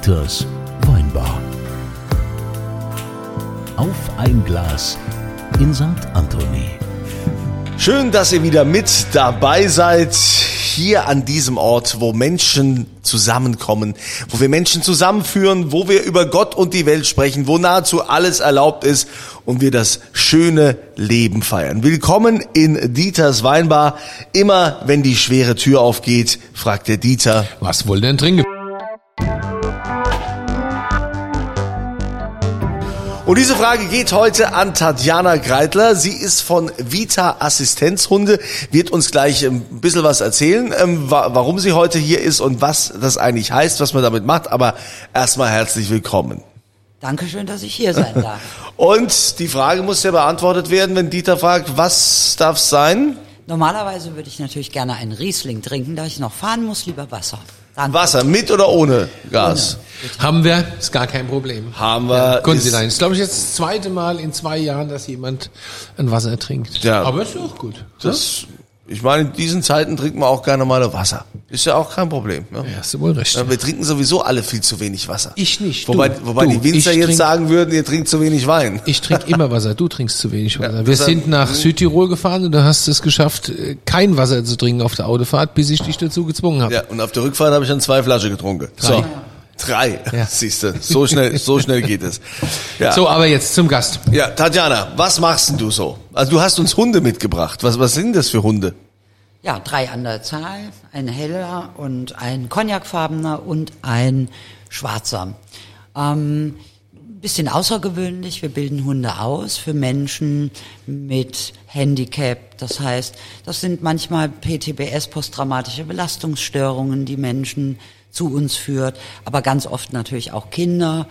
Dieters Weinbar. Auf ein Glas in St. Anthony. Schön, dass ihr wieder mit dabei seid. Hier an diesem Ort, wo Menschen zusammenkommen, wo wir Menschen zusammenführen, wo wir über Gott und die Welt sprechen, wo nahezu alles erlaubt ist und wir das schöne Leben feiern. Willkommen in Dieters Weinbar. Immer wenn die schwere Tür aufgeht, fragt der Dieter, Was wollt ihr denn trinken? Und diese Frage geht heute an Tatjana Greitler. Sie ist von Vita Assistenzhunde, wird uns gleich ein bisschen was erzählen, ähm, wa warum sie heute hier ist und was das eigentlich heißt, was man damit macht. Aber erstmal herzlich willkommen. Dankeschön, dass ich hier sein darf. Und die Frage muss ja beantwortet werden, wenn Dieter fragt, was darf sein? Normalerweise würde ich natürlich gerne einen Riesling trinken, da ich noch fahren muss, lieber Wasser. Danke. Wasser, mit oder ohne Gas? Haben wir, ist gar kein Problem. Haben wir. Konnten ist- Sie nein. Ist, glaube ich, jetzt das zweite Mal in zwei Jahren, dass jemand ein Wasser trinkt. Ja. Aber ist auch gut. Das, ich meine, in diesen Zeiten trinkt man auch gerne mal Wasser. Ist ja auch kein Problem. Ne? Ja, hast du wohl recht. Ja, Wir trinken sowieso alle viel zu wenig Wasser. Ich nicht. Wobei, du, wobei du, die Winzer jetzt trink, sagen würden, ihr trinkt zu wenig Wein. Ich trinke immer Wasser, du trinkst zu wenig Wasser. Wir deshalb- sind nach Südtirol gefahren und du hast es geschafft, äh, kein Wasser zu trinken auf der Autofahrt, bis ich dich dazu gezwungen habe. Ja, und auf der Rückfahrt habe ich dann zwei Flaschen getrunken. So. Drei. Ja. Siehst du, so schnell, so schnell geht es. Ja. So, aber jetzt zum Gast. ja, Tatjana, was machst denn du so? Also du hast uns Hunde mitgebracht. Was, was sind das für Hunde? Ja, drei an der Zahl, ein heller und ein cognacfarbener und ein schwarzer. Ähm, bisschen außergewöhnlich, wir bilden Hunde aus für Menschen mit Handicap. Das heißt, das sind manchmal PTBS, posttraumatische Belastungsstörungen, die Menschen zu uns führt, aber ganz oft natürlich auch Kinder.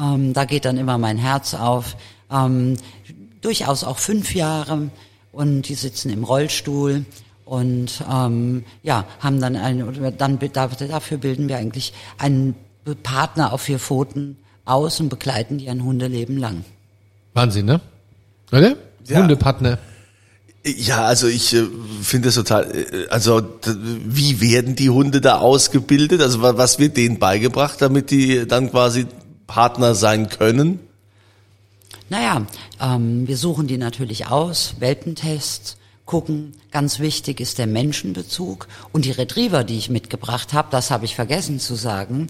Ähm, da geht dann immer mein Herz auf. Ähm, durchaus auch fünf Jahre und die sitzen im Rollstuhl und ähm, ja haben dann oder dann dafür bilden wir eigentlich einen Partner auf vier Pfoten aus und begleiten die ein Hundeleben lang. Wahnsinn, ne? Oder? Ja. Hundepartner. Ja, also ich äh, finde das total, äh, also wie werden die Hunde da ausgebildet? Also wa- was wird denen beigebracht, damit die dann quasi Partner sein können? Naja, ähm, wir suchen die natürlich aus, Welpentests, gucken. Ganz wichtig ist der Menschenbezug. Und die Retriever, die ich mitgebracht habe, das habe ich vergessen zu sagen,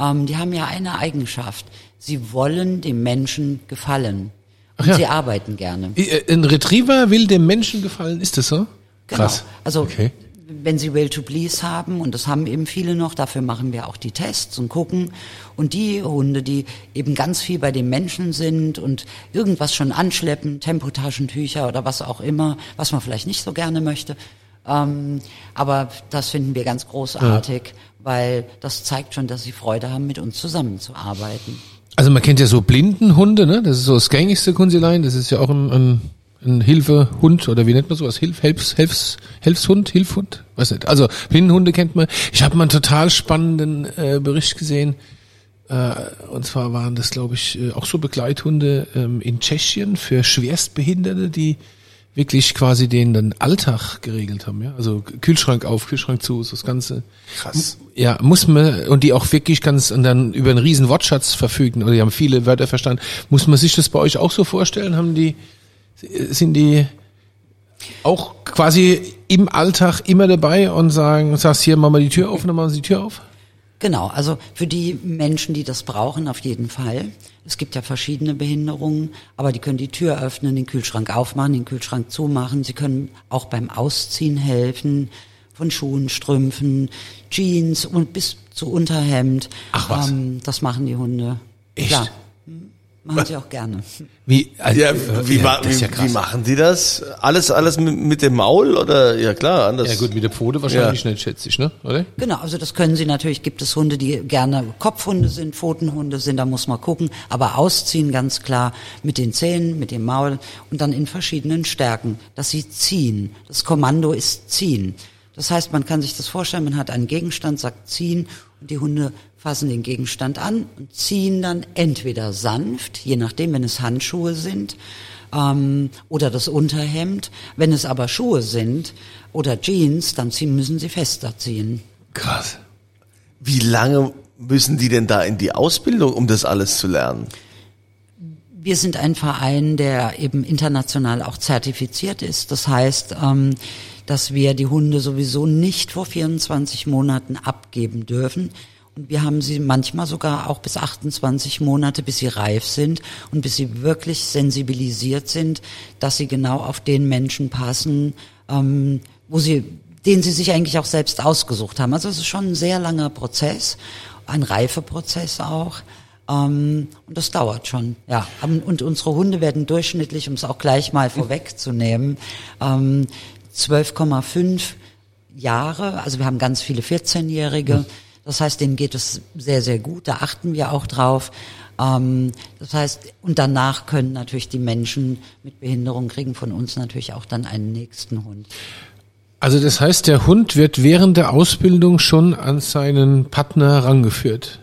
ähm, die haben ja eine Eigenschaft. Sie wollen dem Menschen gefallen. Und ja. sie arbeiten gerne. Äh, Ein Retriever will dem Menschen gefallen, ist das so? Genau. Krass. Also Okay. wenn Sie Will to Please haben, und das haben eben viele noch, dafür machen wir auch die Tests und gucken. Und die Hunde, die eben ganz viel bei den Menschen sind und irgendwas schon anschleppen, Tempotaschentücher oder was auch immer, was man vielleicht nicht so gerne möchte. Ähm, aber das finden wir ganz großartig, weil das zeigt schon, dass sie Freude haben, mit uns zusammenzuarbeiten. Also man kennt ja so Blindenhunde, ne? Das ist so das gängigste Kunzilein. Das ist ja auch ein, ein, ein Hilfehund oder wie nennt man sowas? Hilf, Helfs, Helfs, Helfshund, Hilfhund? Weiß nicht. Also Blindenhunde kennt man. Ich habe mal einen total spannenden äh, Bericht gesehen. Äh, und zwar waren das, glaube ich, äh, auch so Begleithunde ähm, in Tschechien für Schwerstbehinderte, die wirklich quasi den, den Alltag geregelt haben. Ja? Also Kühlschrank auf, Kühlschrank zu, so das Ganze. Krass. Ja, muss man, und die auch wirklich ganz, und dann über einen riesen Wortschatz verfügen, oder die haben viele Wörter verstanden. Muss man sich das bei euch auch so vorstellen? Haben die, sind die auch quasi im Alltag immer dabei und sagen, sagst hier, mach mal die Tür auf, und dann machen sie die Tür auf? Genau, also für die Menschen, die das brauchen, auf jeden Fall. Es gibt ja verschiedene Behinderungen, aber die können die Tür öffnen, den Kühlschrank aufmachen, den Kühlschrank zumachen. Sie können auch beim Ausziehen helfen von Schuhen, Strümpfen, Jeans und bis zu Unterhemd. Ach was. Ähm, das machen die Hunde. Echt? Klar. Machen sie auch gerne. Wie, also, Ja, äh, wie, ja, wie, ja wie machen die das? Alles, alles mit, mit dem Maul oder? Ja klar, anders. Ja gut, mit der Pfote wahrscheinlich nicht, schätze ich, ne? Oder? Genau, also das können sie natürlich, gibt es Hunde, die gerne Kopfhunde sind, Pfotenhunde sind, da muss man gucken, aber ausziehen ganz klar mit den Zähnen, mit dem Maul und dann in verschiedenen Stärken, dass sie ziehen. Das Kommando ist ziehen. Das heißt, man kann sich das vorstellen, man hat einen Gegenstand, sagt ziehen und die Hunde fassen den Gegenstand an und ziehen dann entweder sanft, je nachdem, wenn es Handschuhe sind, ähm, oder das Unterhemd. Wenn es aber Schuhe sind oder Jeans, dann ziehen, müssen sie fester ziehen. Krass. Wie lange müssen die denn da in die Ausbildung, um das alles zu lernen? Wir sind ein Verein, der eben international auch zertifiziert ist. Das heißt, ähm, dass wir die Hunde sowieso nicht vor 24 Monaten abgeben dürfen. Wir haben sie manchmal sogar auch bis 28 Monate, bis sie reif sind und bis sie wirklich sensibilisiert sind, dass sie genau auf den Menschen passen, ähm, wo sie, den sie sich eigentlich auch selbst ausgesucht haben. Also es ist schon ein sehr langer Prozess, ein Reifeprozess auch. Ähm, und das dauert schon, ja. Und unsere Hunde werden durchschnittlich, um es auch gleich mal vorwegzunehmen, ähm, 12,5 Jahre, also wir haben ganz viele 14-Jährige, das heißt, denen geht es sehr, sehr gut. Da achten wir auch drauf. Ähm, das heißt, und danach können natürlich die Menschen mit Behinderung kriegen von uns natürlich auch dann einen nächsten Hund. Also das heißt, der Hund wird während der Ausbildung schon an seinen Partner herangeführt.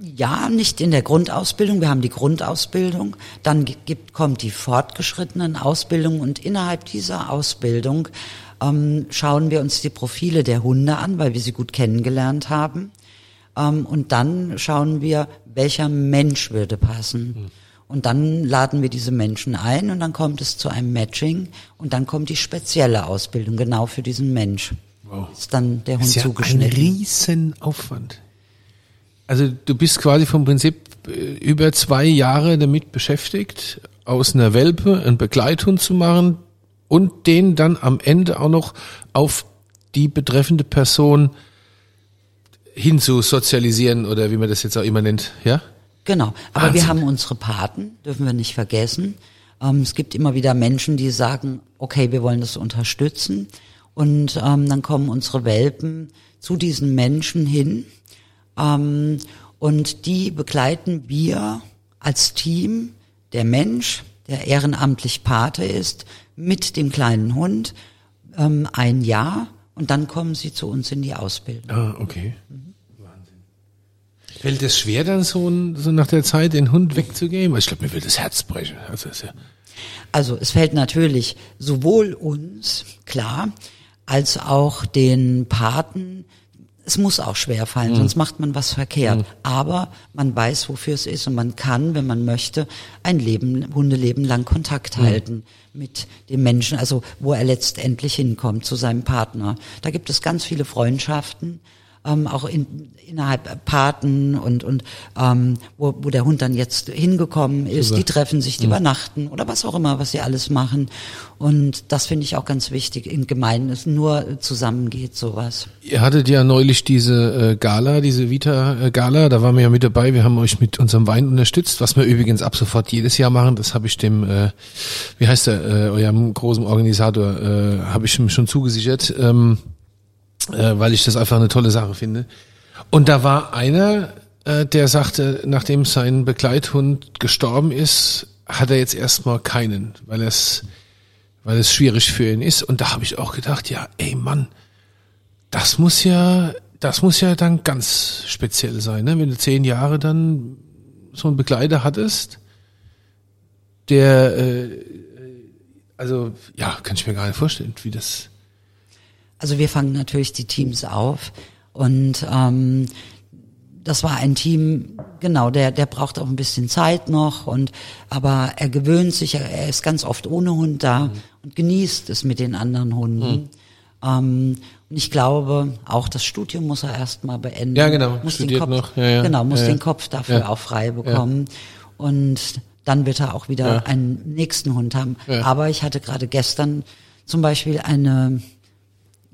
Ja, nicht in der Grundausbildung. Wir haben die Grundausbildung. Dann gibt, kommt die fortgeschrittenen Ausbildung und innerhalb dieser Ausbildung ähm, schauen wir uns die Profile der Hunde an, weil wir sie gut kennengelernt haben. Ähm, und dann schauen wir, welcher Mensch würde passen. Mhm. Und dann laden wir diese Menschen ein und dann kommt es zu einem Matching und dann kommt die spezielle Ausbildung genau für diesen Mensch. Wow. Ist dann der Hund ist ja zugeschnitten. Ein Riesenaufwand. Also du bist quasi vom Prinzip äh, über zwei Jahre damit beschäftigt, aus einer Welpe einen Begleithund zu machen, und den dann am Ende auch noch auf die betreffende Person hinzusozialisieren oder wie man das jetzt auch immer nennt, ja? Genau. Aber Wahnsinn. wir haben unsere Paten, dürfen wir nicht vergessen. Ähm, es gibt immer wieder Menschen, die sagen, okay, wir wollen das unterstützen. Und ähm, dann kommen unsere Welpen zu diesen Menschen hin. Ähm, und die begleiten wir als Team, der Mensch, der ehrenamtlich Pate ist, mit dem kleinen Hund ähm, ein Jahr und dann kommen sie zu uns in die Ausbildung. Ah, okay. Mhm. Wahnsinn. Fällt es schwer dann so, so nach der Zeit den Hund wegzugeben? Ich glaube, mir will das Herz brechen. Also, ja also es fällt natürlich sowohl uns, klar, als auch den Paten es muss auch schwer fallen, mhm. sonst macht man was verkehrt. Mhm. Aber man weiß, wofür es ist und man kann, wenn man möchte, ein Leben, Hundeleben lang Kontakt mhm. halten mit dem Menschen, also wo er letztendlich hinkommt, zu seinem Partner. Da gibt es ganz viele Freundschaften, ähm, auch in, innerhalb Paten und, und ähm, wo, wo der Hund dann jetzt hingekommen ist, Super. die treffen sich, die mhm. übernachten oder was auch immer, was sie alles machen. Und das finde ich auch ganz wichtig in Gemeinden, es nur zusammengeht sowas. Ihr hattet ja neulich diese äh, Gala, diese Vita-Gala, da waren wir ja mit dabei, wir haben euch mit unserem Wein unterstützt, was wir übrigens ab sofort jedes Jahr machen, das habe ich dem, äh, wie heißt der, äh, eurem großen Organisator, äh, habe ich ihm schon zugesichert. Ähm, äh, weil ich das einfach eine tolle Sache finde. Und da war einer, äh, der sagte, nachdem sein Begleithund gestorben ist, hat er jetzt erstmal keinen, weil es weil es schwierig für ihn ist. Und da habe ich auch gedacht, ja, ey Mann, das muss ja, das muss ja dann ganz speziell sein, ne? wenn du zehn Jahre dann so einen Begleiter hattest, der, äh, also ja, kann ich mir gar nicht vorstellen, wie das also wir fangen natürlich die Teams auf und ähm, das war ein Team, genau, der, der braucht auch ein bisschen Zeit noch und aber er gewöhnt sich, er ist ganz oft ohne Hund da mhm. und genießt es mit den anderen Hunden. Mhm. Ähm, und ich glaube, auch das Studium muss er erstmal beenden. Ja, genau. Muss Studiert den Kopf, noch. Ja, ja. Genau, muss ja, den Kopf dafür auch frei bekommen. Und dann wird er auch wieder einen nächsten Hund haben. Aber ich hatte gerade gestern zum Beispiel eine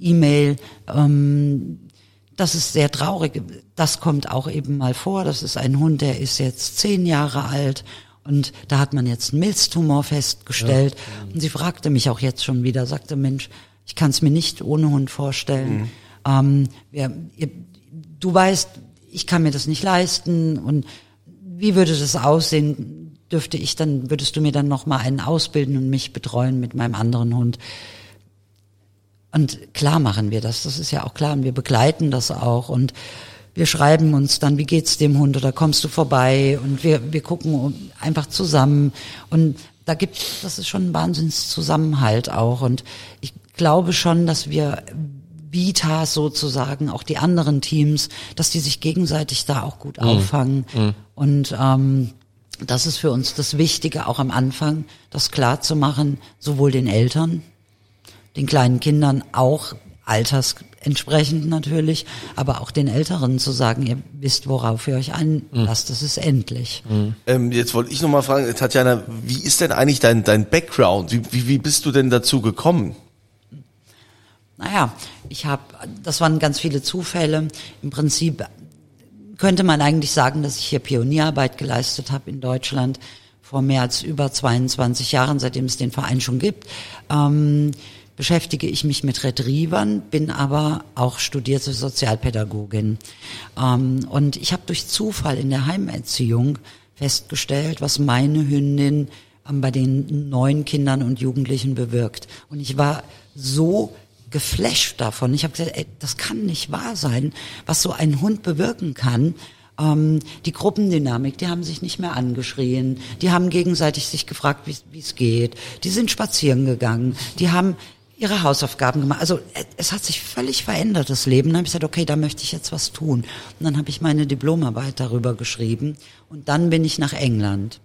E-Mail. Ähm, das ist sehr traurig. Das kommt auch eben mal vor. Das ist ein Hund, der ist jetzt zehn Jahre alt und da hat man jetzt einen Milztumor festgestellt. Ja. Und sie fragte mich auch jetzt schon wieder, sagte, Mensch, ich kann es mir nicht ohne Hund vorstellen. Mhm. Ähm, wir, ihr, du weißt, ich kann mir das nicht leisten und wie würde das aussehen? Dürfte ich dann, würdest du mir dann noch mal einen ausbilden und mich betreuen mit meinem anderen Hund? Und klar machen wir das, das ist ja auch klar. Und wir begleiten das auch. Und wir schreiben uns dann, wie geht's dem Hund oder kommst du vorbei? Und wir, wir gucken einfach zusammen. Und da gibt, das ist schon ein Wahnsinnszusammenhalt auch. Und ich glaube schon, dass wir Vitas sozusagen, auch die anderen Teams, dass die sich gegenseitig da auch gut auffangen. Und ähm, das ist für uns das Wichtige, auch am Anfang, das klar zu machen, sowohl den Eltern, den kleinen Kindern auch altersentsprechend natürlich, aber auch den Älteren zu sagen, ihr wisst, worauf ihr euch einlasst, das ist endlich. Ähm, jetzt wollte ich noch mal fragen, Tatjana, wie ist denn eigentlich dein, dein Background? Wie, wie, wie bist du denn dazu gekommen? Naja, ich habe, das waren ganz viele Zufälle. Im Prinzip könnte man eigentlich sagen, dass ich hier Pionierarbeit geleistet habe in Deutschland vor mehr als über 22 Jahren, seitdem es den Verein schon gibt. Ähm, beschäftige ich mich mit Retrievern, bin aber auch studierte Sozialpädagogin. Ähm, und ich habe durch Zufall in der Heimerziehung festgestellt, was meine Hündin ähm, bei den neuen Kindern und Jugendlichen bewirkt. Und ich war so geflasht davon. Ich habe gesagt, ey, das kann nicht wahr sein, was so ein Hund bewirken kann. Ähm, die Gruppendynamik, die haben sich nicht mehr angeschrien, die haben gegenseitig sich gefragt, wie es geht, die sind spazieren gegangen, die haben ihre Hausaufgaben gemacht. Also äh, es hat sich völlig verändert, das Leben. Dann habe ich gesagt, okay, da möchte ich jetzt was tun. Und dann habe ich meine Diplomarbeit darüber geschrieben und dann bin ich nach England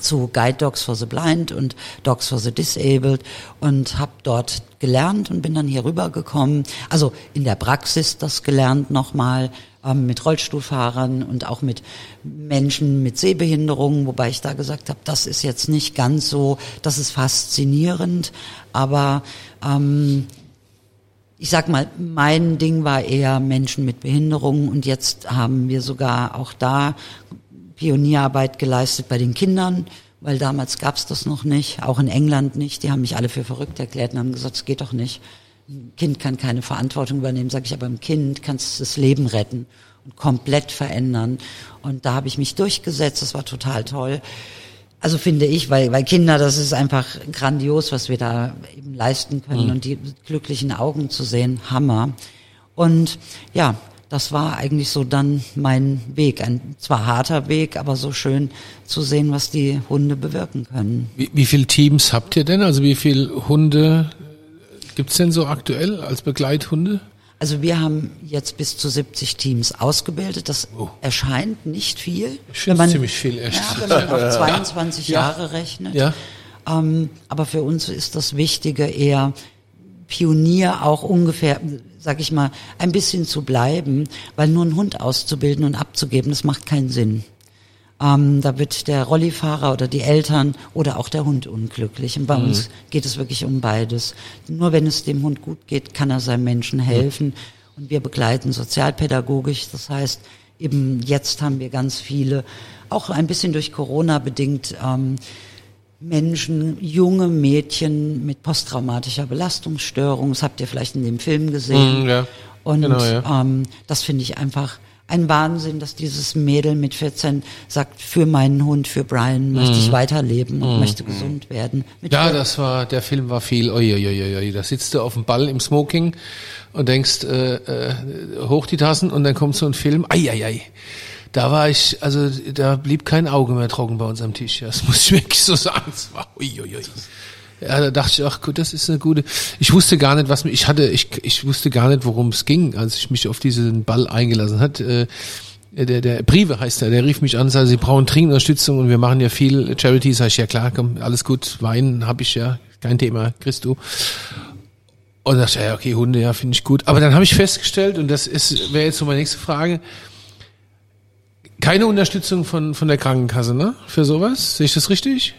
zu Guide Dogs for the Blind und Dogs for the Disabled und habe dort gelernt und bin dann hier rübergekommen. Also in der Praxis das gelernt nochmal ähm, mit Rollstuhlfahrern und auch mit Menschen mit Sehbehinderungen, wobei ich da gesagt habe, das ist jetzt nicht ganz so, das ist faszinierend, aber ähm, ich sag mal, mein Ding war eher Menschen mit Behinderungen und jetzt haben wir sogar auch da Pionierarbeit geleistet bei den Kindern, weil damals gab's das noch nicht, auch in England nicht. Die haben mich alle für verrückt erklärt und haben gesagt, es geht doch nicht. Ein Kind kann keine Verantwortung übernehmen, sage ich, aber im Kind kannst du das Leben retten und komplett verändern. Und da habe ich mich durchgesetzt, das war total toll. Also finde ich, weil, weil Kinder, das ist einfach grandios, was wir da eben leisten können Mhm. und die glücklichen Augen zu sehen, Hammer. Und ja, das war eigentlich so dann mein Weg. Ein zwar harter Weg, aber so schön zu sehen, was die Hunde bewirken können. Wie, wie viele Teams habt ihr denn? Also wie viele Hunde gibt's denn so aktuell als Begleithunde? Also wir haben jetzt bis zu 70 Teams ausgebildet. Das Oh. erscheint nicht viel. Ich find's ziemlich viel, echt. Ja, wenn man auf 22 Ja. Jahre rechnet. Ja. Ähm, aber für uns ist das Wichtige eher Pionier auch ungefähr, sag ich mal, ein bisschen zu bleiben, weil nur einen Hund auszubilden und abzugeben, das macht keinen Sinn. Ähm, da wird der Rollifahrer oder die Eltern oder auch der Hund unglücklich. Und bei uns geht es wirklich um beides. Nur wenn es dem Hund gut geht, kann er seinem Menschen helfen. Und wir begleiten sozialpädagogisch. Das heißt, eben jetzt haben wir ganz viele, auch ein bisschen durch Corona bedingt, ähm, Menschen, junge Mädchen mit posttraumatischer Belastungsstörung. Das habt ihr vielleicht in dem Film gesehen. Mm, ja. Und Genau, ja. ähm, das finde ich einfach ein Wahnsinn, dass dieses Mädel mit 14 sagt, für meinen Hund, für Brian möchte ich weiterleben und möchte gesund werden. Mit Mm. Ja, das war, der Film war viel, oi. da sitzt du auf dem Ball im Smoking und denkst, äh, äh, hoch die Tassen und dann kommt so ein Film, ei, ei, ei. Da war ich, also da blieb kein Auge mehr trocken bei uns am Tisch. Das muss ich wirklich so sagen. Das war, ui, ui, ui. Ja, da dachte ich, ach gut, das ist eine gute. Ich wusste gar nicht, was mir, ich hatte, ich, ich wusste gar nicht, worum es ging, als ich mich auf diesen Ball eingelassen hat. Äh, der, der Prive heißt er, der rief mich an, sagte, sie brauchen Trinkunterstützung und wir machen ja viel Charity. Sag ich, ja klar, komm, alles gut, Wein habe ich ja, kein Thema, kriegst du. Und da dachte ich, ja, okay, Hunde, ja, finde ich gut. Aber dann habe ich festgestellt, und das ist wäre jetzt so meine nächste Frage, keine Unterstützung von, von der Krankenkasse, ne? Für sowas? Sehe ich das richtig?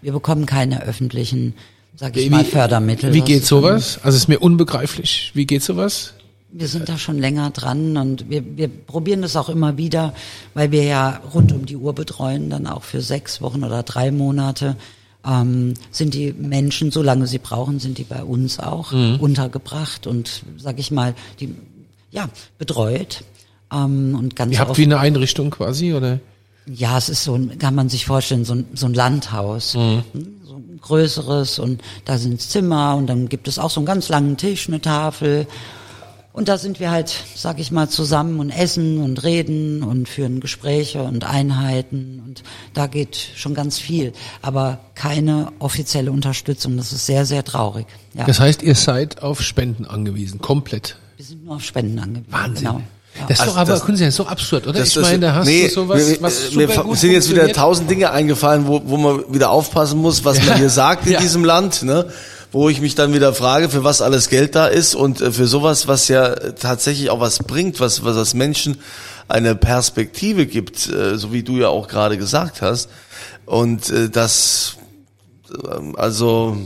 wir bekommen keine öffentlichen, sag ich mal, Fördermittel. Wie geht sowas? Also ist mir unbegreiflich. Wie geht sowas? Wir sind da schon länger dran und wir, wir probieren das auch immer wieder, weil wir ja rund um die Uhr betreuen, dann auch für sechs Wochen oder drei Monate. Ähm, sind die Menschen, solange sie brauchen, sind die bei uns auch Mhm. untergebracht und, sag ich mal, die, ja, betreut. Ähm, und ganz Ihr habt oft- wie eine Einrichtung quasi, oder? ja, es ist so, kann man sich vorstellen, so ein, so ein Landhaus. Mhm. So ein größeres und da sind Zimmer und dann gibt es auch so einen ganz langen Tisch, eine Tafel. Und da sind wir halt, sag ich mal, zusammen und essen und reden und führen Gespräche und Einheiten und da geht schon ganz viel, aber keine offizielle Unterstützung. Das ist sehr, sehr traurig. Ja. Das heißt, ihr seid auf Spenden angewiesen, komplett. wir sind nur auf Spenden angewiesen. Wahnsinn. Genau. Ja. Das ist Also doch aber, das- können Sie ja so absurd, oder? Das ich ist- meine, da hast nee, du sowas, mir, was super gut sind jetzt wieder tausend Dinge eingefallen, wo, wo man wieder aufpassen muss, was man hier sagt in Ja. diesem Land, ne? wo ich mich dann wieder frage, für was alles Geld da ist und äh, für sowas, was ja tatsächlich auch was bringt, was, was das Menschen eine Perspektive gibt, äh, so wie du ja auch gerade gesagt hast. Und äh, das, ähm, also,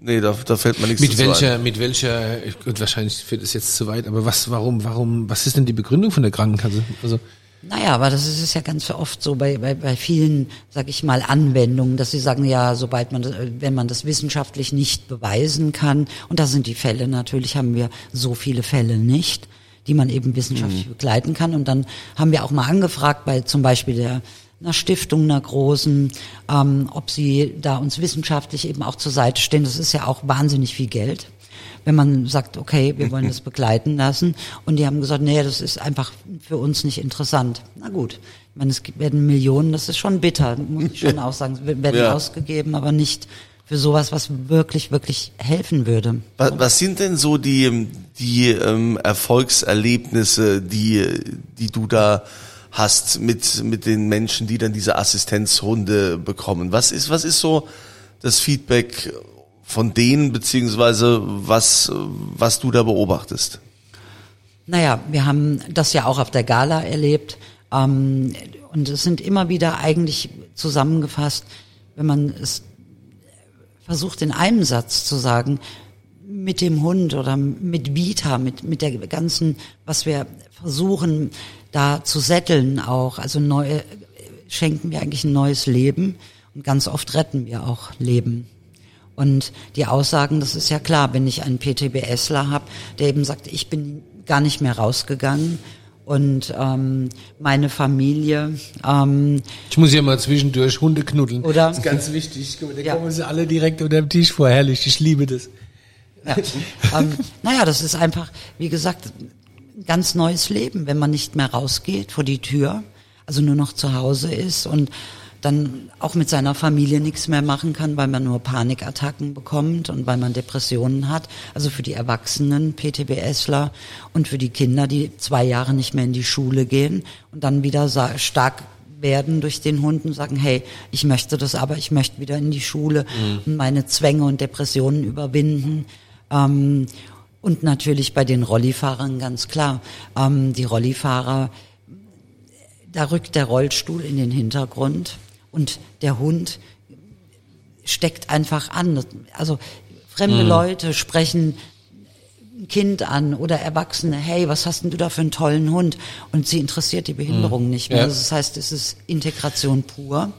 nee, da, da fällt mir nichts Mit dazu ein. welcher, mit welcher, gut, wahrscheinlich führt es jetzt zu weit, aber was, warum, warum, was ist denn die Begründung von der Krankenkasse? Also, Naja, aber das ist es ja ganz oft so bei, bei, bei vielen, sag ich mal, Anwendungen, dass sie sagen, ja, sobald man, das- wenn man das wissenschaftlich nicht beweisen kann, und da sind die Fälle, natürlich haben wir so viele Fälle nicht, die man eben wissenschaftlich begleiten kann. Und dann haben wir auch mal angefragt bei zum Beispiel der einer Stiftung, einer großen, ähm, ob sie da uns wissenschaftlich eben auch zur Seite stehen. Das ist ja auch wahnsinnig viel Geld wenn man sagt, okay, wir wollen das begleiten lassen. Und die haben gesagt, nee, das ist einfach für uns nicht interessant. Na gut, ich meine, es werden Millionen, das ist schon bitter, muss ich schon auch sagen. Es werden Ja. ausgegeben, aber nicht für sowas, was wirklich, wirklich helfen würde. Was, was sind denn so die, die ähm, Erfolgserlebnisse, die, die du da hast mit, mit den Menschen, die dann diese Assistenzhunde bekommen? Was ist, was ist so das Feedback von denen, beziehungsweise was, was du da beobachtest? Naja, wir haben das ja auch auf der Gala erlebt. Ähm, und es sind immer wieder eigentlich zusammengefasst, wenn man es versucht in einem Satz zu sagen, mit dem Hund oder mit Vita, mit, mit der ganzen, was wir versuchen da zu setteln auch, also neu, schenken wir eigentlich ein neues Leben und ganz oft retten wir auch Leben. Und die Aussagen, das ist ja klar, wenn ich einen PTBSler habe, der eben sagt, ich bin gar nicht mehr rausgegangen und ähm, meine Familie, ähm, ich muss ja mal zwischendurch Hunde knuddeln. Oder? Das ist ganz wichtig. Da Ja. kommen sie alle direkt unter dem Tisch vor. Herrlich, ich liebe das. Ja, ähm, naja, das ist einfach, wie gesagt, ein ganz neues Leben, wenn man nicht mehr rausgeht vor die Tür, also nur noch zu Hause ist und dann auch mit seiner Familie nichts mehr machen kann, weil man nur Panikattacken bekommt und weil man Depressionen hat. Also für die Erwachsenen, PTBSler und für die Kinder, die zwei Jahre nicht mehr in die Schule gehen und dann wieder stark werden durch den Hund und sagen, hey, ich möchte das aber, ich möchte wieder in die Schule und meine Zwänge und Depressionen überwinden. Ähm, und natürlich bei den Rollifahrern ganz klar. Ähm, die Rollifahrer, da rückt der Rollstuhl in den Hintergrund und der Hund steckt einfach an. Also fremde Leute sprechen ein Kind an oder Erwachsene, hey, was hast denn du da für einen tollen Hund? Und sie interessiert die Behinderung nicht mehr. Ja. Also das heißt, es ist Integration pur.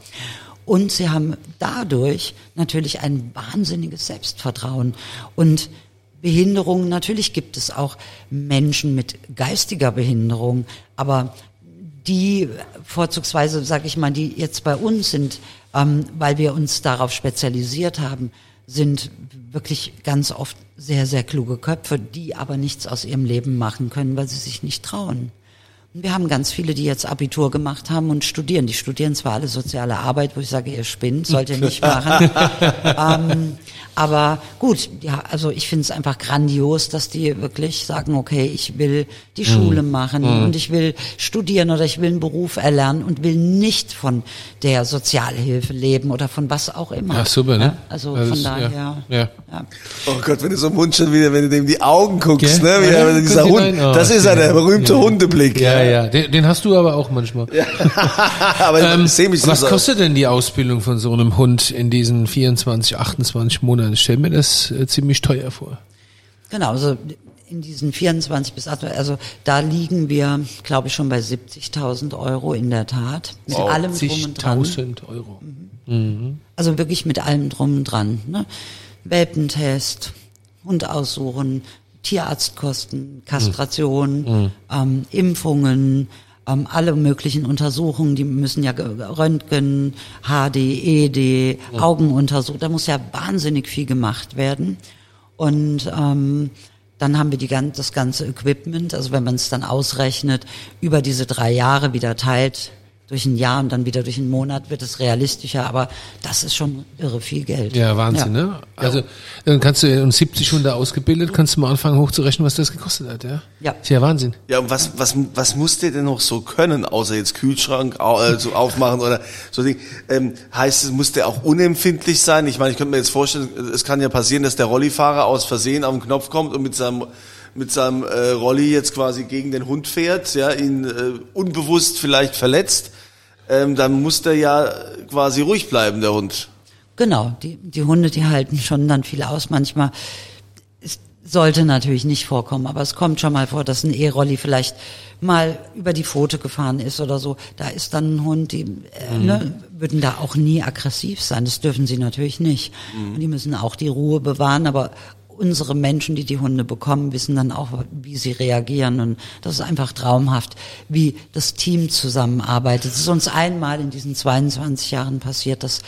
Und sie haben dadurch natürlich ein wahnsinniges Selbstvertrauen. Und Behinderungen, natürlich gibt es auch Menschen mit geistiger Behinderung, aber die vorzugsweise, sage ich mal, die jetzt bei uns sind, ähm, weil wir uns darauf spezialisiert haben, sind wirklich ganz oft sehr, sehr kluge Köpfe, die aber nichts aus ihrem Leben machen können, weil sie sich nicht trauen. Wir haben ganz viele, die jetzt Abitur gemacht haben und studieren. Die studieren zwar alle soziale Arbeit, wo ich sage, ihr spinnt, sollt ihr nicht machen. ähm, aber gut, ja, also ich finde es einfach grandios, dass die wirklich sagen, okay, ich will die Schule machen und ich will studieren oder ich will einen Beruf erlernen und will nicht von der Sozialhilfe leben oder von was auch immer. Ja, super, ne? Ja, also Das von ist- daher. ja. ja. Oh Gott, wenn du so einem Hund schon wieder, wenn du dem in die Augen guckst, ne? Wie, Ja, dieser Hund. Oh, das ist ja der berühmte ja. Hundeblick. Ja, ja, den, den hast du aber auch manchmal. Aber Ähm, ich sehe mich so. was kostet denn die Ausbildung von so einem Hund in diesen 24, 28 Monaten? Ich stell mir das äh, ziemlich teuer vor. Genau, also in diesen 24 bis 28, also da liegen wir, glaube ich, schon bei 70.000 Euro in der Tat. Mit allem drum und dran. 10.000 Euro. Also wirklich mit allem drum und dran. Ne? Welpentest, Hund aussuchen, Tierarztkosten, Kastration, ähm, Impfungen, ähm, alle möglichen Untersuchungen, die müssen ja ge- Röntgen, HD, ED, Augenuntersuchungen, da muss ja wahnsinnig viel gemacht werden. Und ähm, Dann haben wir die, das ganze Equipment, also wenn man es dann ausrechnet, über diese drei Jahre wieder teilt durch ein Jahr und dann wieder durch einen Monat wird es realistischer, aber das ist schon irre viel Geld. Ja, Wahnsinn, Ja. ne? Also, dann kannst du um 70 Hunde ausgebildet, kannst du mal anfangen hochzurechnen, was das gekostet hat, ja? Ja. Ist ja Wahnsinn. Ja, und was, was, was muss der denn noch so können, außer jetzt Kühlschrank äh, so aufmachen oder so Ding? Ähm, heißt es, muss der auch unempfindlich sein? Ich meine, ich könnte mir jetzt vorstellen, es kann ja passieren, dass der Rollifahrer aus Versehen auf den Knopf kommt und mit seinem mit seinem äh, Rolli jetzt quasi gegen den Hund fährt, ja, ihn äh, unbewusst vielleicht verletzt, ähm, dann muss der ja quasi ruhig bleiben, der Hund. Genau, die, die Hunde, die halten schon dann viel aus. Manchmal es sollte natürlich nicht vorkommen, aber es kommt schon mal vor, dass ein E-Rolli vielleicht mal über die Pfote gefahren ist oder so. Da ist dann ein Hund, die äh, ne, würden da auch nie aggressiv sein. Das dürfen sie natürlich nicht. Und die müssen auch die Ruhe bewahren, aber unsere Menschen, die die Hunde bekommen, wissen dann auch, wie sie reagieren. Und das ist einfach traumhaft, wie das Team zusammenarbeitet. Es ist uns einmal in diesen 22 Jahren passiert, dass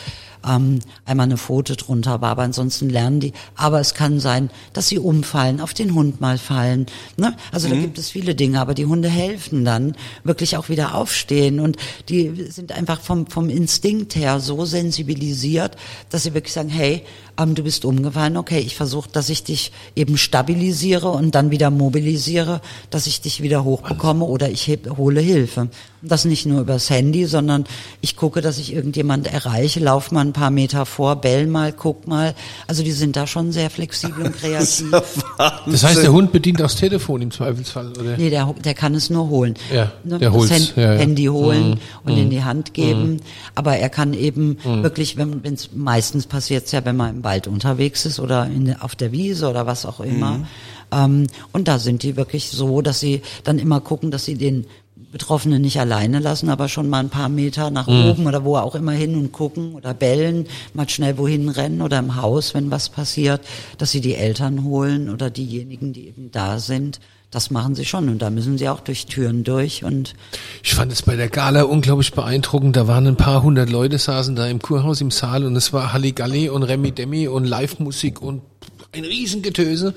ähm, einmal eine Pfote drunter war, aber ansonsten lernen die. Aber es kann sein, dass sie umfallen, auf den Hund mal fallen. Ne? Also da gibt es viele Dinge, aber die Hunde helfen dann wirklich auch wieder aufstehen und die sind einfach vom, vom Instinkt her so sensibilisiert, dass sie wirklich sagen, hey, ähm, du bist umgefallen, okay, ich versuche, dass ich dich eben stabilisiere und dann wieder mobilisiere, dass ich dich wieder hochbekomme oder ich heb, hole Hilfe. Das nicht nur übers Handy, sondern ich gucke, dass ich irgendjemand erreiche, lauf mal ein paar Meter vor, bell mal, guck mal. Also die sind da schon sehr flexibel und kreativ. Das heißt, der Hund bedient auch das Telefon im Zweifelsfall, oder? Nee, der, der kann es nur holen. Ja, Ne, der das holt's, Hand- ja, ja. Handy holen Mhm, und in die Hand geben. Aber er kann eben wirklich, wenn es meistens passiert ja, wenn man im Wald unterwegs ist oder in, auf der Wiese oder was auch immer. Ähm, und da sind die wirklich so, dass sie dann immer gucken, dass sie den Betroffenen nicht alleine lassen, aber schon mal ein paar Meter nach oben oder wo auch immer hin und gucken oder bellen, mal schnell wohin rennen oder im Haus, wenn was passiert, dass sie die Eltern holen oder diejenigen, die eben da sind. Das machen sie schon und da müssen sie auch durch Türen durch und Ich fand es bei der Gala unglaublich beeindruckend. Da waren ein paar hundert Leute, saßen da im Kurhaus im Saal und es war Halligalli und Remi Demi und Live-Musik und ein Riesengetöse.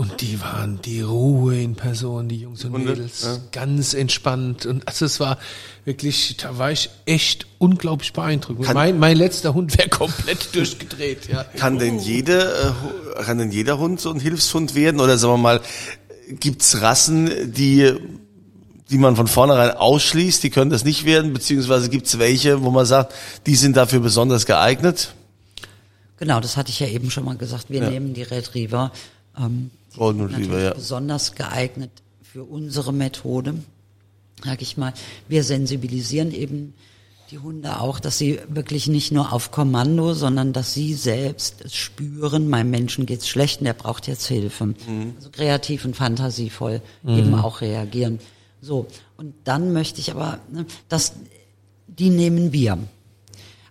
Und die waren die Ruhe in Person, die Jungs und Hunde, Mädels. ja. Ganz entspannt. Und also es war wirklich, da war ich echt unglaublich beeindruckt. Kann- Mein, mein letzter Hund wäre komplett durchgedreht. Ja. Kann denn jede, äh, kann denn jeder Hund so ein Hilfshund werden? Oder sagen wir mal, gibt's Rassen, die, die man von vornherein ausschließt, die können das nicht werden? Beziehungsweise gibt's welche, wo man sagt, die sind dafür besonders geeignet? genau, das hatte ich ja eben schon mal gesagt. Wir nehmen die Retriever, ähm, Golden Retriever, natürlich ja. besonders geeignet für unsere Methode, sag ich mal. Wir sensibilisieren eben die Hunde auch, dass sie wirklich nicht nur auf Kommando, sondern dass sie selbst es spüren, meinem Menschen geht's schlecht und der braucht jetzt Hilfe. Mhm. Also kreativ und fantasievoll eben auch reagieren. So, und dann möchte ich aber, ne, das, die nehmen wir.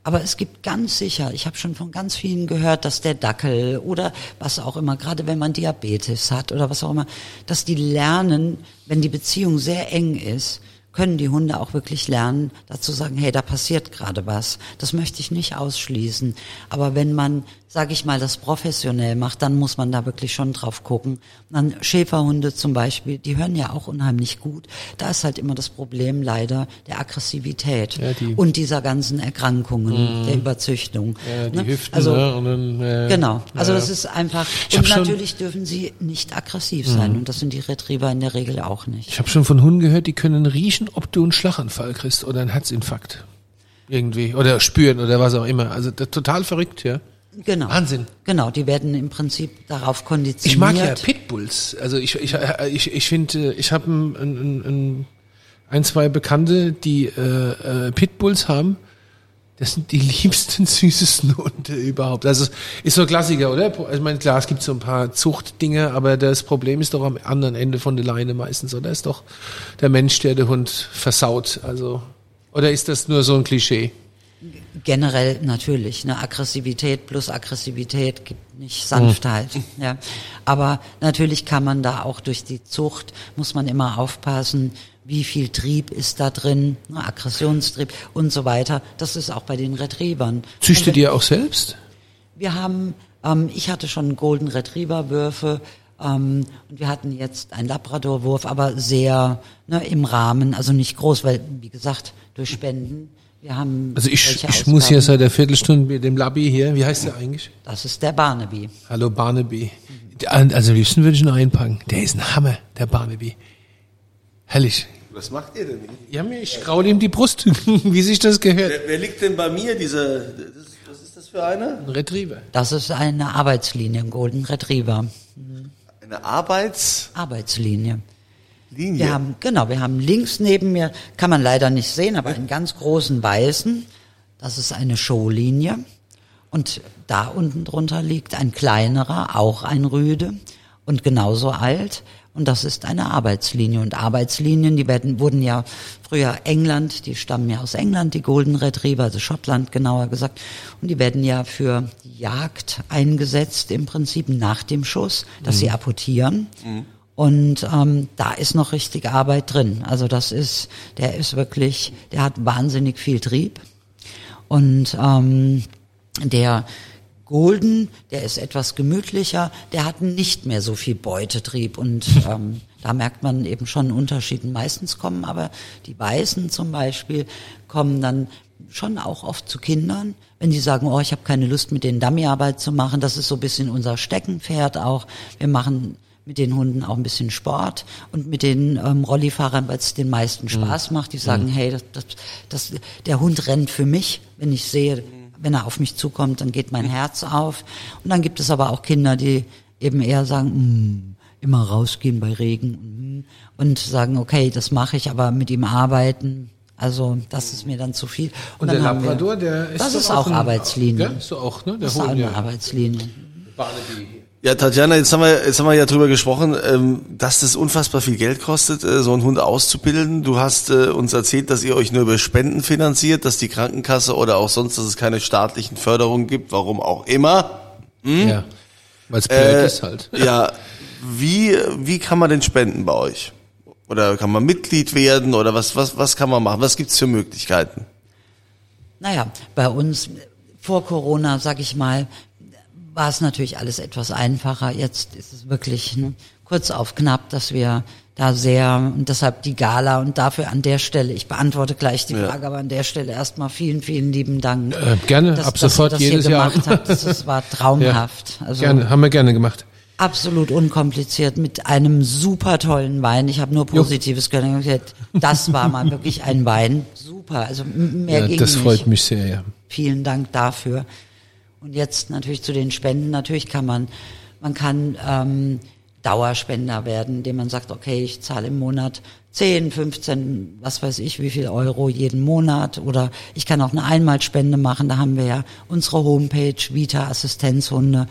Aber es gibt ganz sicher, ich habe schon von ganz vielen gehört, dass der Dackel oder was auch immer, gerade wenn man Diabetes hat oder was auch immer, dass die lernen, wenn die Beziehung sehr eng ist, können die Hunde auch wirklich lernen, dazu sagen, hey, da passiert gerade was. Das möchte ich nicht ausschließen. Aber wenn man, sage ich mal, das professionell macht, dann muss man da wirklich schon drauf gucken. Dann Schäferhunde zum Beispiel, die hören ja auch unheimlich gut. Da ist halt immer das Problem leider der Aggressivität Ja, die- und dieser ganzen Erkrankungen, der Überzüchtung. Ja, die ne? Hüften, also, ne? Und dann, äh, Genau, also ja. das ist einfach, und Mhm. natürlich dürfen sie nicht aggressiv sein und das sind die Retriever in der Regel auch nicht. Ich habe schon von Hunden gehört, die können riechen, ob du einen Schlaganfall kriegst oder einen Herzinfarkt. Irgendwie. Oder spüren oder was auch immer. Also total verrückt, ja. Genau. Wahnsinn. Genau, die werden im Prinzip darauf konditioniert. Ich mag ja Pitbulls. Also ich ich ich, ich finde, ich habe ein, ein, ein, ein, zwei Bekannte, die äh, äh, Pitbulls haben. Das sind die liebsten, süßesten Hunde überhaupt. Also ist so ein Klassiker, oder? Ich meine, klar, es gibt so ein paar Zuchtdinge, aber das Problem ist doch am anderen Ende von der Leine meistens, oder? Ist doch der Mensch, der den Hund versaut. Also oder ist das nur so ein Klischee? Generell natürlich, ne, Aggressivität plus Aggressivität gibt nicht Sanftheit, ja. Aber natürlich kann man da auch durch die Zucht, muss man immer aufpassen, wie viel Trieb ist da drin, ne, Aggressionstrieb und so weiter. Das ist auch bei den Retrievern. Züchtet ihr auch selbst? Wir haben, ähm, ich hatte schon Golden Retriever Würfe, Ähm, und wir hatten jetzt einen Labradorwurf, aber sehr ne, im Rahmen, also nicht groß, weil, wie gesagt, durch Spenden. Wir haben Also ich, ich muss hier seit der Viertelstunde mit dem Labby hier, wie heißt der eigentlich? Das ist der Barnaby. Hallo Barnaby. Also am liebsten würde ich ihn einpacken. Der ist ein Hammer, der Barnaby. Herrlich. Was macht ihr denn? Ja, mir, ich kraul ihm die Brust, wie sich das gehört. Wer, wer liegt denn bei mir, diese, das, was ist das für eine? Ein Retriever. Das ist eine Arbeitslinie, ein Golden Retriever. Eine Arbeitslinie. Arbeitslinie. Wir haben, genau, wir haben links neben mir, kann man leider nicht sehen, aber einen ganz großen weißen. Das ist eine Showlinie. Und da unten drunter liegt ein kleinerer, auch ein Rüde und genauso alt. Und das ist eine Arbeitslinie. Und Arbeitslinien, die werden, wurden ja früher England, die stammen ja aus England, die Golden Retriever, also Schottland genauer gesagt. Und die werden ja für die Jagd eingesetzt, im Prinzip nach dem Schuss, dass sie apportieren. Und ähm, da ist noch richtig Arbeit drin. Also das ist, der ist wirklich, der hat wahnsinnig viel Trieb. Und ähm, der Golden, der ist etwas gemütlicher, der hat nicht mehr so viel Beutetrieb und ähm, da merkt man eben schon einen Unterschied. Meistens kommen aber die Weißen zum Beispiel, kommen dann schon auch oft zu Kindern, wenn die sagen, oh, ich habe keine Lust, mit denen Dummyarbeit zu machen. Das ist so ein bisschen unser Steckenpferd auch. Wir machen mit den Hunden auch ein bisschen Sport und mit den ähm, Rollifahrern, weil es den meisten Spaß macht. Die sagen, hey, das, das, das, der Hund rennt für mich, wenn ich sehe, wenn er auf mich zukommt, dann geht mein Herz auf. Und dann gibt es aber auch Kinder, die eben eher sagen, mm, immer rausgehen bei Regen mm, und sagen, okay, das mache ich, aber mit ihm arbeiten. Also das ist mir dann zu viel. Und, dann der haben wir- Labrador, der ist das ist auch ein- Arbeitslinie. Ja, ist auch, ne? Der Das ist auch eine. Arbeitslinie. Barnaby. Ja, Tatjana, jetzt haben wir, jetzt haben wir ja drüber gesprochen, ähm, dass das unfassbar viel Geld kostet, äh, so einen Hund auszubilden. Du hast äh, uns erzählt, dass ihr euch nur über Spenden finanziert, dass die Krankenkasse oder auch sonst, dass es keine staatlichen Förderungen gibt, warum auch immer. Ja. Weil es blöd Äh, ist halt. Ja, wie, wie kann man denn spenden bei euch? Oder kann man Mitglied werden oder was, was, was kann man machen? Was gibt's für Möglichkeiten? Naja, bei uns vor Corona, sag ich mal, war es natürlich alles etwas einfacher. Jetzt ist es wirklich ne, kurz auf knapp, dass wir da sehr und deshalb die Gala und dafür an der Stelle, ich beantworte gleich die Ja. Frage, aber an der Stelle erstmal vielen, vielen lieben Dank. Äh, gerne, dass, ab dass ihr sofort das jedes Jahr. gemacht Habt. Das, das war traumhaft. Also Gerne, haben wir gerne gemacht. absolut unkompliziert mit einem super tollen Wein. Ich habe nur Positives gehört. Das war mal wirklich ein Wein. Super. Also mehr Ja, ging das nicht. freut mich sehr, ja. Vielen Dank dafür. Und jetzt natürlich zu den Spenden. Natürlich kann man, man kann ähm, Dauerspender werden, indem man sagt, okay, ich zahle im Monat 10, 15, was weiß ich, wie viel Euro jeden Monat. Oder ich kann auch eine Einmalspende machen. Da haben wir ja unsere Homepage, Vita Assistenzhunde.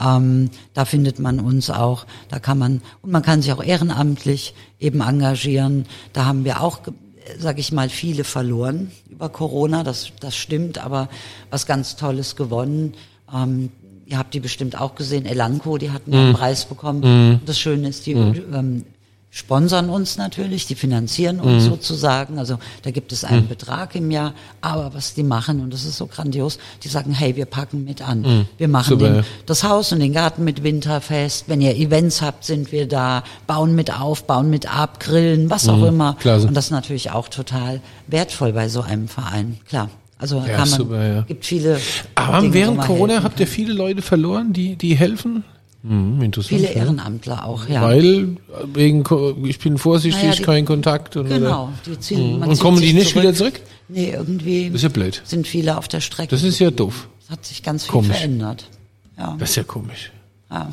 Ähm, da findet man uns auch. Da kann man, und man kann sich auch ehrenamtlich eben engagieren. Da haben wir auch ge- sag ich mal, viele verloren über Corona, das, das stimmt, aber was ganz Tolles gewonnen. Ähm, ihr habt die bestimmt auch gesehen, Elanco, die hatten einen Preis bekommen. Und Das Schöne ist, die ähm, sponsern uns natürlich, die finanzieren uns Mhm. sozusagen. Also da gibt es einen Betrag im Jahr, aber was die machen, und das ist so grandios, die sagen, hey, wir packen mit an. Wir machen Mhm. Super, den, ja. das Haus und den Garten mit Winterfest. Wenn ihr Events habt, sind wir da, bauen mit auf, bauen mit ab, grillen, was auch immer. Mhm. klasse. Und das ist natürlich auch total wertvoll bei so einem Verein. Klar. Also Ja, kann man, super, ja. gibt viele. Aber Dinge, während Corona habt ihr viele Leute verloren, die, die helfen? Hm, interessant. Viele. Ehrenamtler auch, ja. Weil, wegen, Ko- ich bin vorsichtig, Naja, die- kein Kontakt. Und, Genau, die ziehen, man Und kommen die nicht wieder zurück? Nee, irgendwie Das ist ja blöd. sind viele auf der Strecke. Das ist ja doof. Es hat sich ganz viel Komisch. verändert. Ja, Das ist ja komisch. ja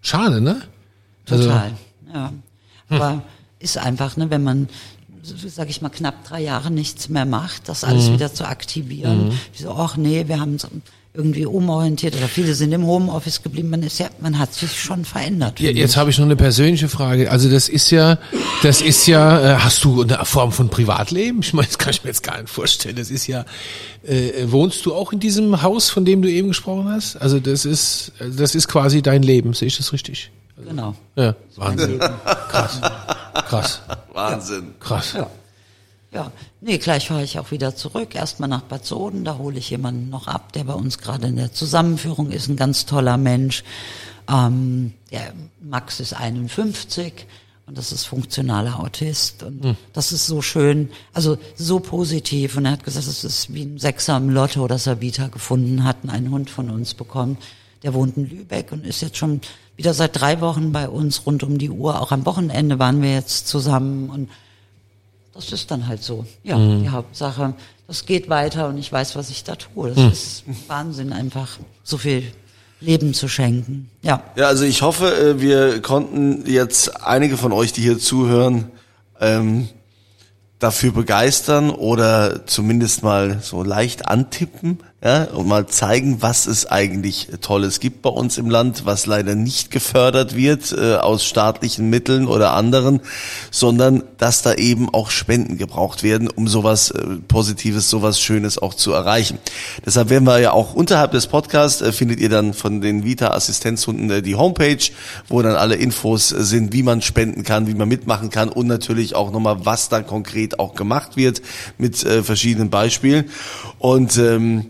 Schade, ne? Also- total. Ja. Aber ist einfach, ne, wenn man, so, sag ich mal, knapp drei Jahre nichts mehr macht, das Mhm. alles wieder zu aktivieren. Wie so, ach nee, wir haben uns irgendwie umorientiert oder viele sind im Homeoffice geblieben. Man ist ja, man hat sich schon verändert. Ja, jetzt habe ich noch eine persönliche Frage. Also das ist ja, das ist ja, äh, hast du eine Form von Privatleben? Ich meine, das kann ich mir jetzt gar nicht vorstellen. Das ist ja, äh, wohnst du auch in diesem Haus, von dem du eben gesprochen hast? Also das ist, das ist quasi dein Leben. Sehe ich das richtig? Genau. Ja, Wahnsinn. Krass, krass, Wahnsinn. krass. Ja. Ja, nee, gleich fahre ich auch wieder zurück. Erstmal nach Bad Soden, da hole ich jemanden noch ab, der bei uns gerade in der Zusammenführung ist, ein ganz toller Mensch. Ähm, der Max ist 51 und das ist funktionaler Autist und Hm. das ist so schön, also so positiv und er hat gesagt, es ist wie ein Sechser im Lotto, dass er Vita gefunden hat und einen Hund von uns bekommen. Der wohnt in Lübeck und ist jetzt schon wieder seit drei Wochen bei uns rund um die Uhr. Auch am Wochenende waren wir jetzt zusammen und das ist dann halt so. Ja, Mhm. die Hauptsache, das geht weiter und ich weiß, was ich da tue. Das Mhm. ist Wahnsinn, einfach so viel Leben zu schenken. Ja. Ja, also ich hoffe, äh, wir konnten jetzt einige von euch, die hier zuhören, ähm, dafür begeistern oder zumindest mal so leicht antippen, ja, und mal zeigen, was es eigentlich Tolles gibt bei uns im Land, was leider nicht gefördert wird äh, aus staatlichen Mitteln oder anderen, sondern dass da eben auch Spenden gebraucht werden, um sowas äh, Positives, sowas Schönes auch zu erreichen. Deshalb werden wir ja auch unterhalb des Podcasts äh, findet ihr dann von den Vita Assistenzhunden äh, die Homepage, wo dann alle Infos äh, sind, wie man spenden kann, wie man mitmachen kann und natürlich auch nochmal, was da konkret auch gemacht wird mit äh, verschiedenen Beispielen. Und ähm,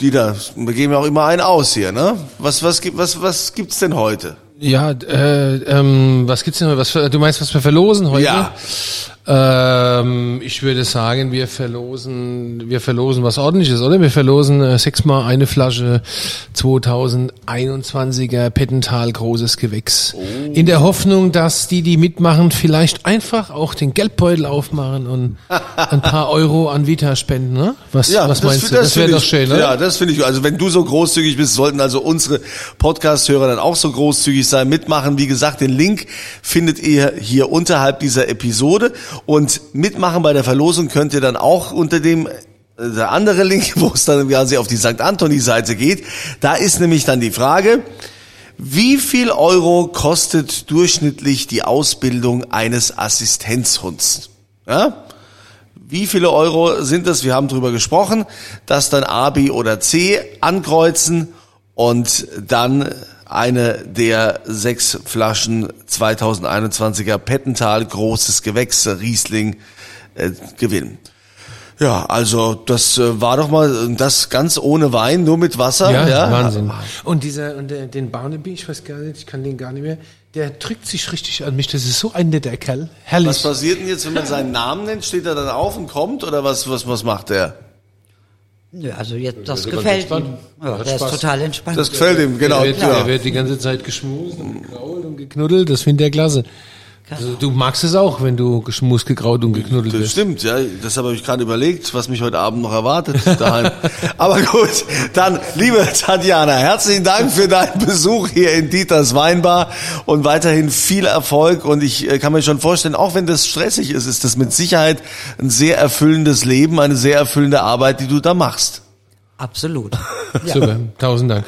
Dieter, wir geben ja auch immer einen aus hier, ne? Was, was, gibt, was, was gibt's denn heute? Ja, äh, ähm, was gibt's denn? Was für, du meinst, was wir verlosen heute? Ja. Ähm, ich würde sagen, wir verlosen, wir verlosen was ordentliches, oder? Wir verlosen äh, sechsmal eine Flasche 2021er Pettental großes Gewächs. In der Hoffnung, dass die, die mitmachen, vielleicht einfach auch den Geldbeutel aufmachen und ein paar Euro an Vita spenden, ne? Was, was meinst du? Das, wäre finde doch schön, oder? Ja, das finde ich. Also wenn du so großzügig bist, sollten also unsere Podcast-Hörer dann auch so großzügig sein, mitmachen. Wie gesagt, den Link findet ihr hier unterhalb dieser Episode und mitmachen bei der Verlosung könnt ihr dann auch unter dem äh, der andere Link, wo es dann quasi auf die St. Anthony-Seite geht. Da ist nämlich dann die Frage, wie viel Euro kostet durchschnittlich die Ausbildung eines Assistenzhunds? Ja? Wie viele Euro sind es? Wir haben drüber gesprochen, dass dann A, B oder C ankreuzen und dann eine der sechs Flaschen 2021er Pettental großes Gewächs Riesling äh, gewinnen. Ja, also das äh, war doch mal das ganz ohne Wein, nur mit Wasser. Ja, Ja, Wahnsinn. Und dieser, und der, den Barnaby, ich weiß gar nicht, ich kann den gar nicht mehr, der drückt sich richtig an mich. Das ist so ein netter Kerl. Herrlich. Was passiert denn jetzt, wenn man seinen Namen nennt? Steht er dann auf und kommt oder was, was, was macht der? Nö, also jetzt, das ganz gefällt ihm. Ja, der ist total entspannt. Das gefällt ihm, genau. der, wird, ja. der wird die ganze Zeit geschmust und gekrault und geknuddelt. Das findet er klasse. Also, du magst es auch, wenn du geschmust, gekraut und geknuddelt Das wirst. stimmt, ja. Das habe ich gerade überlegt, was mich heute Abend noch erwartet daheim. Aber gut, dann, liebe Tatjana, herzlichen Dank für deinen Besuch hier in Dieters Weinbar und weiterhin viel Erfolg. Und ich äh, kann mir schon vorstellen, auch wenn das stressig ist, ist das mit Sicherheit ein sehr erfüllendes Leben, eine sehr erfüllende Arbeit, die du da machst. Absolut. Ja, Super, tausend Dank.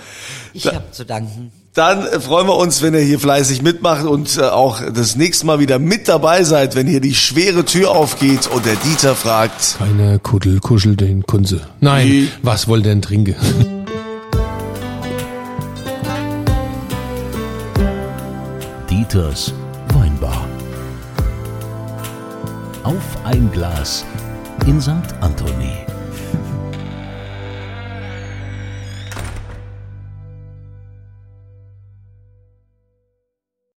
ich habe zu danken. Dann äh, freuen wir uns, wenn ihr hier fleißig mitmacht und äh, auch das nächste Mal wieder mit dabei seid, wenn hier die schwere Tür aufgeht und der Dieter fragt, Keine Kuddel, Kuschel, den Kunze. Nein, Wie? was wohl denn trinke? Dieters Weinbar. Auf ein Glas in St. Anthony.